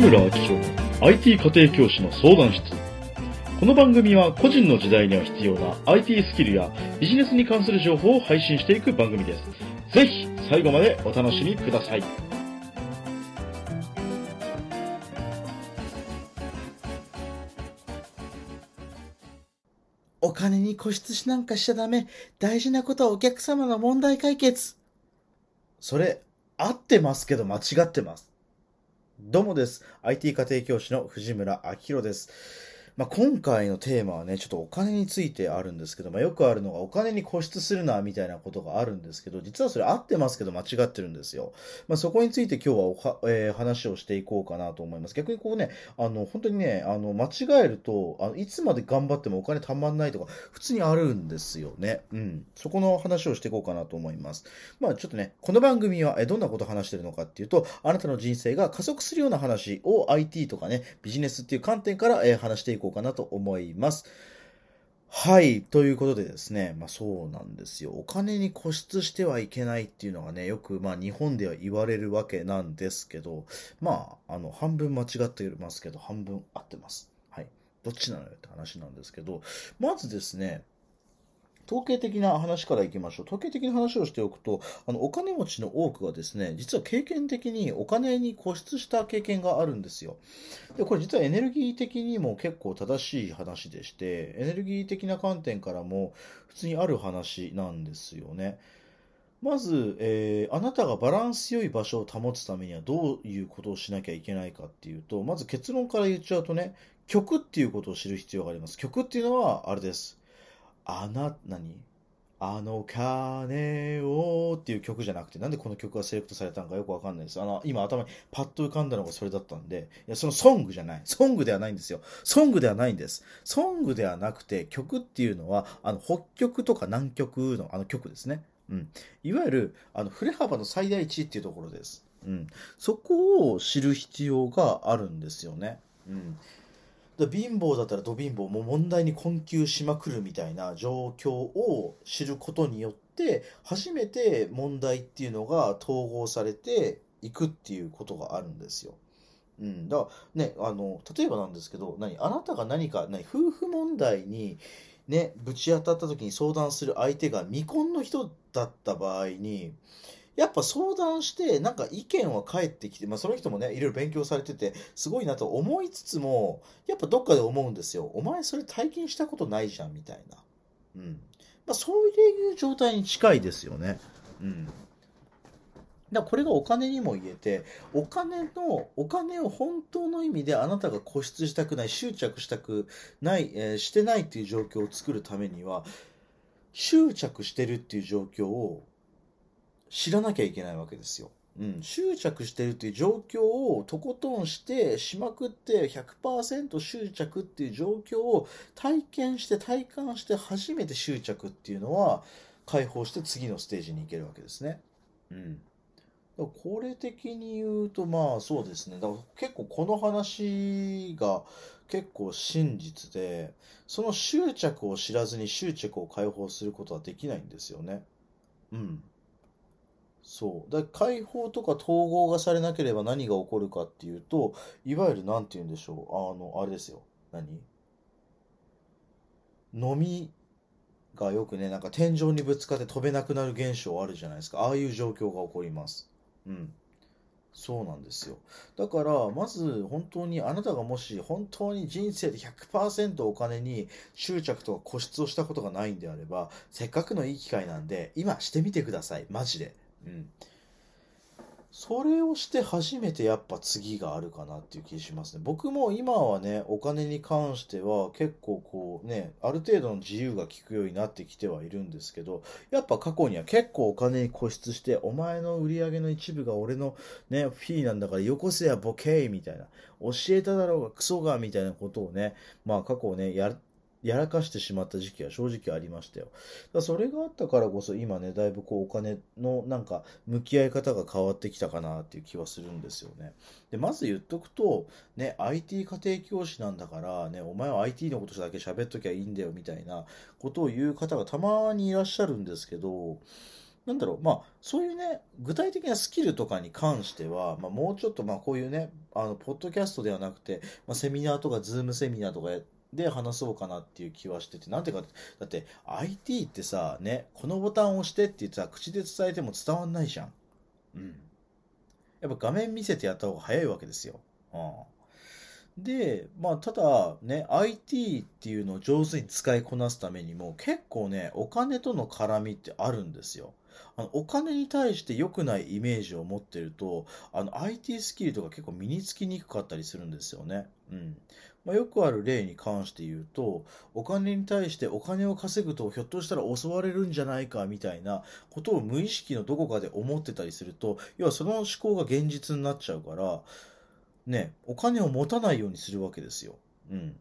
村明宏の IT 家庭教師の相談室。この番組は個人の時代には必要な IT スキルやビジネスに関する情報を配信していく番組です。ぜひ最後までお楽しみください。お金に固執しなんかしちゃダメ。大事なことはお客様の問題解決。それ、合ってますけど間違ってます。どうもです。IT 家庭教師の藤村明宏です。まあ、今回のテーマはね、ちょっとお金についてあるんですけど、まあ、よくあるのがお金に固執するな、みたいなことがあるんですけど、実はそれ合ってますけど間違ってるんですよ。まあ、そこについて今日はおは、えー話をしていこうかなと思います。逆にこうね、あの、本当にね、あの、間違えると、あのいつまで頑張ってもお金たまんないとか、普通にあるんですよね。うん。そこの話をしていこうかなと思います。まあちょっとね、この番組はえどんなことを話してるのかっていうと、あなたの人生が加速するような話を IT とかね、ビジネスっていう観点からえー話していこうかなと思います。はい。ということでですね、まあそうなんですよ。お金に固執してはいけないっていうのがね、よくまあ日本では言われるわけなんですけど、まあ、あの、半分間違ってますけど、半分合ってます。はい。どっちなのよって話なんですけど、まずですね、統計的な話からいきましょう。統計的な話をしておくと、あの、お金持ちの多くはですね、実は経験的にお金に固執した経験があるんですよ。で、これ実はエネルギー的にも結構正しい話でして、エネルギー的な観点からも普通にある話なんですよね。まず、えーあなたがバランス良い場所を保つためにはどういうことをしなきゃいけないかっていうと、まず結論から言っちゃうとね、曲っていうことを知る必要があります。曲っていうのは、あれです。あな、何？あの鐘をっていう曲じゃなくて、なんでこの曲がセレクトされたのかよくわかんないです。あの、今頭にパッと浮かんだのがそれだったんで、いや、そのソングじゃない。ソングではないんですよ。ソングではないんです。ソングではなくて、曲っていうのは、あの、北極とか南極のあの曲ですね。うん。いわゆる、あの、振れ幅の最大値っていうところです。うん。そこを知る必要があるんですよね。うん。だ貧乏だったらど貧乏も問題に困窮しまくるみたいな状況を知ることによって初めて問題っていうのが統合されていくっていうことがあるんですよ。うん、だからねあの例えばなんですけど何あなたが何か何夫婦問題にねぶち当たった時に相談する相手が未婚の人だった場合にやっぱ相談して、なんか意見は返ってきて、まあその人もね、いろいろ勉強されてて、すごいなと思いつつも、やっぱどっかで思うんですよ。お前それ体験したことないじゃん、みたいな。うん。まあそういう状態に近いですよね。うん。だこれがお金にも言えて、お金の、お金を本当の意味であなたが固執したくない、執着したくない、えーしてないっていう状況を作るためには、執着してるっていう状況を知らなきゃいけないわけですよ。うん、執着してるっていう状況をとことんしてしまくって100%執着っていう状況を体験して体感して初めて執着っていうのは解放して次のステージに行けるわけですね。うん。これ的に言うとまあそうですね。だから結構この話が結構真実でその執着を知らずに執着を解放することはできないんですよね。うん。そう。だ解放とか統合がされなければ何が起こるかっていうと、いわゆるなんて言うんでしょう。あの、あれですよ。何？飲みがよくね、なんか天井にぶつかって飛べなくなる現象あるじゃないですか。ああいう状況が起こります。うん。そうなんですよ。だから、まず本当にあなたがもし本当に人生で100%お金に執着とか固執をしたことがないんであれば、せっかくのいい機会なんで、今してみてください。マジで。うん。それをして初めてやっぱ次があるかなっていう気しますね。僕も今はね、お金に関しては結構こうね、ある程度の自由が利くようになってきてはいるんですけど、やっぱ過去には結構お金に固執して、お前の売り上げの一部が俺のね、フィーなんだからよこせやボケーみたいな、教えただろうがクソがみたいなことをね、まあ過去ね、やっやらかしてしまった時期は正直ありましたよ。だそれがあったからこそ今ね、だいぶこうお金のなんか向き合い方が変わってきたかなっていう気はするんですよね。で、まず言っとくと、ね、IT 家庭教師なんだから、ね、お前は IT のことだけ喋っときゃいいんだよみたいなことを言う方がたまにいらっしゃるんですけど、なんだろう、まあ、そういうね、具体的なスキルとかに関しては、まあ、もうちょっと、まあ、こういうね、あの、ポッドキャストではなくて、まあ、セミナーとか、ズームセミナーとかで話そうかなっていう気はしてて、なんていうか、だって、IT ってさ、ね、このボタンを押してって言ってさ、口で伝えても伝わんないじゃん。うん。やっぱ画面見せてやった方が早いわけですよ。うん。で、まあ、ただね、IT っていうのを上手に使いこなすためにも、結構ね、お金との絡みってあるんですよ。あの、お金に対して良くないイメージを持ってると、あの、IT スキルとか結構身につきにくかったりするんですよね。うん。まあ、よくある例に関して言うと、お金に対してお金を稼ぐとひょっとしたら襲われるんじゃないかみたいなことを無意識のどこかで思ってたりすると、要はその思考が現実になっちゃうから、ね、お金を持たないようにするわけですよ。うん。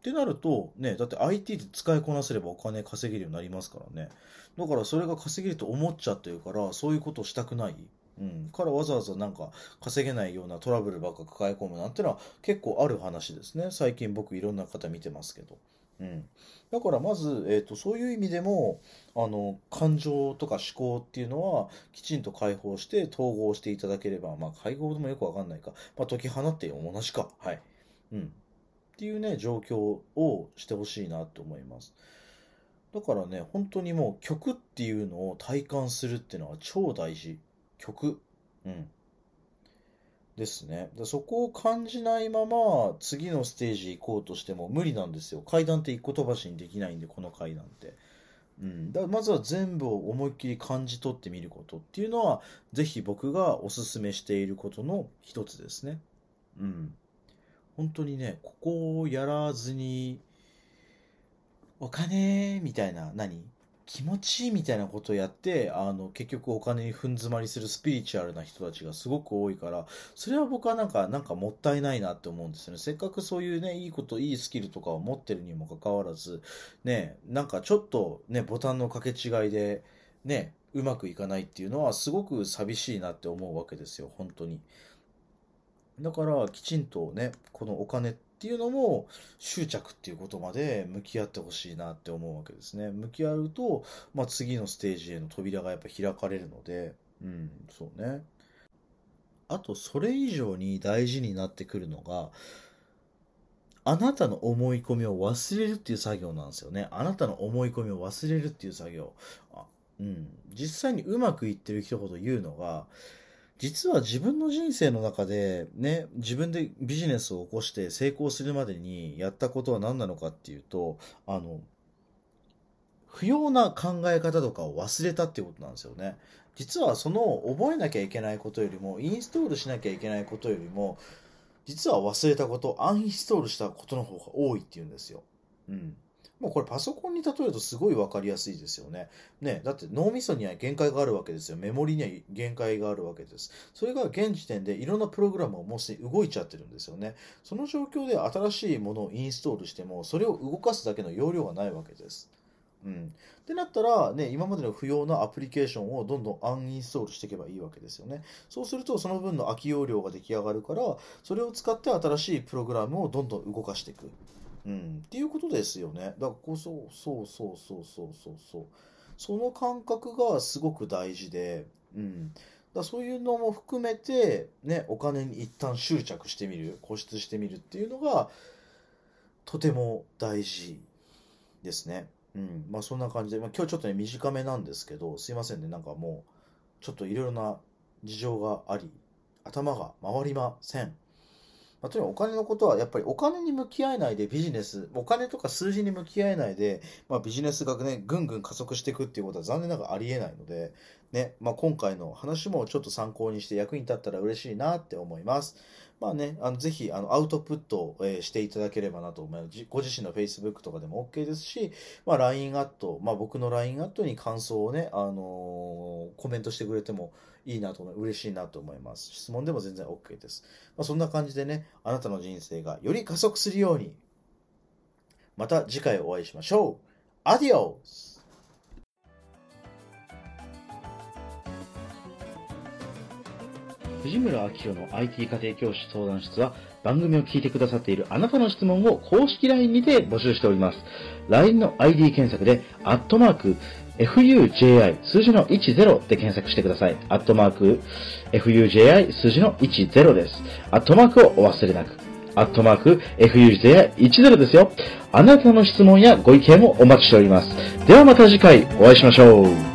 ってなると、ね、だって IT で使いこなせればお金稼げるようになりますからね。だからそれが稼げると思っちゃってるから、そういうことをしたくない。うん。からわざわざなんか稼げないようなトラブルばっか抱え込むなんてのは結構ある話ですね。最近僕いろんな方見てますけど。うん。だからまず、えっ、ー、と、そういう意味でも、あの、感情とか思考っていうのは、きちんと解放して統合していただければ、まあ、解放でもよくわかんないか。まあ、解き放って同じか。はい。うん。っていうね、状況をしてほしいなと思います。だからね、本当にもう曲っていうのを体感するっていうのは超大事。曲。うん。ですね。でそこを感じないまま次のステージ行こうとしても無理なんですよ。階段って一個飛ばしにできないんで、この階段って。うん。だまずは全部を思いっきり感じ取ってみることっていうのは、ぜひ僕がお勧めしていることの一つですね。うん。本当にね、ここをやらずに、お金みたいな、何？気持ちいいみたいなことをやって、あの、結局お金に踏ん詰まりするスピリチュアルな人たちがすごく多いから、それは僕はなんか、なんかもったいないなって思うんですよね。せっかくそういうね、いいこと、いいスキルとかを持ってるにもかかわらず、ね、なんかちょっとね、ボタンの掛け違いで、ね、うまくいかないっていうのはすごく寂しいなって思うわけですよ、本当に。だからきちんとね、このお金っていうのも執着っていうことまで向き合ってほしいなって思うわけですね。向き合うと、まあ、次のステージへの扉がやっぱ開かれるので、うん、そうね。あと、それ以上に大事になってくるのが、あなたの思い込みを忘れるっていう作業なんですよね。あなたの思い込みを忘れるっていう作業。あうん。実際にうまくいってる人ほど言うのが、実は自分の人生の中でね、自分でビジネスを起こして成功するまでにやったことは何なのかっていうと、あの、不要な考え方とかを忘れたっていうことなんですよね。実はその覚えなきゃいけないことよりも、インストールしなきゃいけないことよりも、実は忘れたこと、アンインストールしたことの方が多いっていうんですよ。うん。もうこれパソコンに例えるとすごい分かりやすいですよね。ね、だって脳みそには限界があるわけですよ。メモリには限界があるわけです。それが現時点でいろんなプログラムをもうすでに動いちゃってるんですよね。その状況で新しいものをインストールしても、それを動かすだけの容量がないわけです。うん。ってなったら、ね、今までの不要なアプリケーションをどんどんアンインストールしていけばいいわけですよね。そうすると、その分の空き容量が出来上がるから、それを使って新しいプログラムをどんどん動かしていく。うん、っていうことですよね。だからこそ、そうそうそうそうそうそう。その感覚がすごく大事で、うん。だそういうのも含めて、ね、お金に一旦執着してみる、固執してみるっていうのが、とても大事ですね。うん。まあそんな感じで、まあ今日ちょっとね、短めなんですけど、すいませんね、なんかもう、ちょっといろいろな事情があり、頭が回りません。まあ、とにかくお金のことはやっぱりお金に向き合えないでビジネス、お金とか数字に向き合えないで、まあ、ビジネスがね、ぐんぐん加速していくっていうことは残念ながらありえないので、ね、まあ、今回の話もちょっと参考にして役に立ったら嬉しいなって思います。まあね、あのぜひあのアウトプットを、えしていただければなと思います。ご自身の Facebook とかでも OK ですし、まあ、LINE アット、まあ、僕の LINE アットに感想をね、あのー、コメントしてくれてもいいなと思う、嬉しいなと思います。質問でも全然 OK です。まあ、そんな感じでね、あなたの人生がより加速するように、また次回お会いしましょう。アディオス藤村明宏の IT 家庭教師相談室は番組を聞いてくださっているあなたの質問を公式 LINE にて募集しております。LINE の ID 検索で、アットマーク、fuji 数字の10で検索してください。アットマーク、fuji 数字の10です。アットマークをお忘れなく。アットマーク、fuji10 ですよ。あなたの質問やご意見をお待ちしております。ではまた次回お会いしましょう。